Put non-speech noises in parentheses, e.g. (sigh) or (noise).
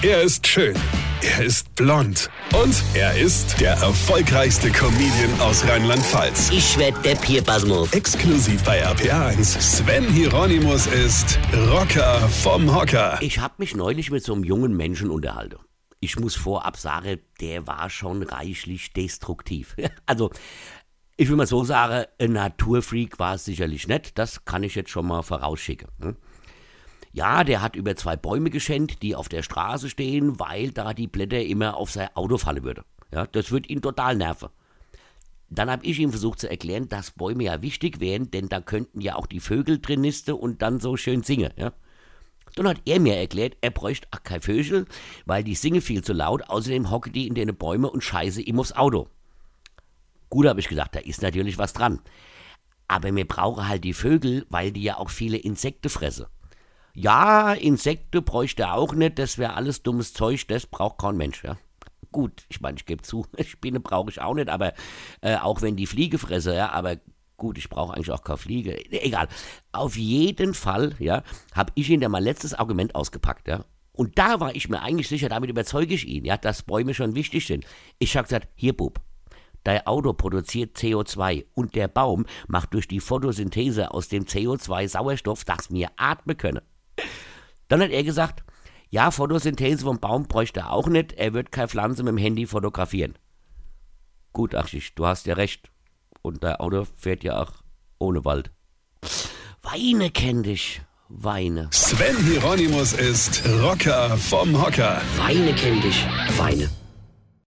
Er ist schön. Er ist blond. Und er ist der erfolgreichste Comedian aus Rheinland-Pfalz. Ich werd der Pierpasmus. Exklusiv bei RPA1. Sven Hieronymus ist Rocker vom Hocker. Ich hab mich neulich mit so einem jungen Menschen unterhalten. Ich muss vorab sagen, der war schon reichlich destruktiv. (laughs) Also, ich will mal so sagen, ein Naturfreak war es sicherlich nicht. Das kann ich jetzt schon mal vorausschicken. hm? Ja, der hat über zwei Bäume geschenkt, die auf der Straße stehen, weil da die Blätter immer auf sein Auto fallen würden. Ja, das wird ihn total nerven. Dann habe ich ihm versucht zu erklären, dass Bäume ja wichtig wären, denn da könnten ja auch die Vögel drin nisten und dann so schön singen. Ja? Dann hat er mir erklärt, er bräuchte auch kein Vögel, weil die singen viel zu laut, außerdem hocken die in den Bäume und scheiße ihm aufs Auto. Gut, habe ich gesagt, da ist natürlich was dran. Aber wir brauchen halt die Vögel, weil die ja auch viele Insekten fressen. Ja, Insekten bräuchte er auch nicht, das wäre alles dummes Zeug, das braucht kein Mensch, ja. Gut, ich meine, ich gebe zu, (laughs) Spinne brauche ich auch nicht, aber äh, auch wenn die Fliege fresse, ja, aber gut, ich brauche eigentlich auch keine Fliege. Egal. Auf jeden Fall, ja, habe ich ihn da mal letztes Argument ausgepackt, ja. Und da war ich mir eigentlich sicher, damit überzeuge ich ihn, ja, dass Bäume schon wichtig sind. Ich habe gesagt, hier, Bub, Dein Auto produziert CO2 und der Baum macht durch die Photosynthese aus dem CO2 Sauerstoff, das wir atmen können. Dann hat er gesagt, ja, Photosynthese vom Baum bräuchte er auch nicht, er wird keine Pflanze mit dem Handy fotografieren. Gut, Achschisch, du hast ja recht. Und dein Auto fährt ja auch ohne Wald. Weine kenn dich, Weine. Sven Hieronymus ist Rocker vom Hocker. Weine kenn dich, Weine.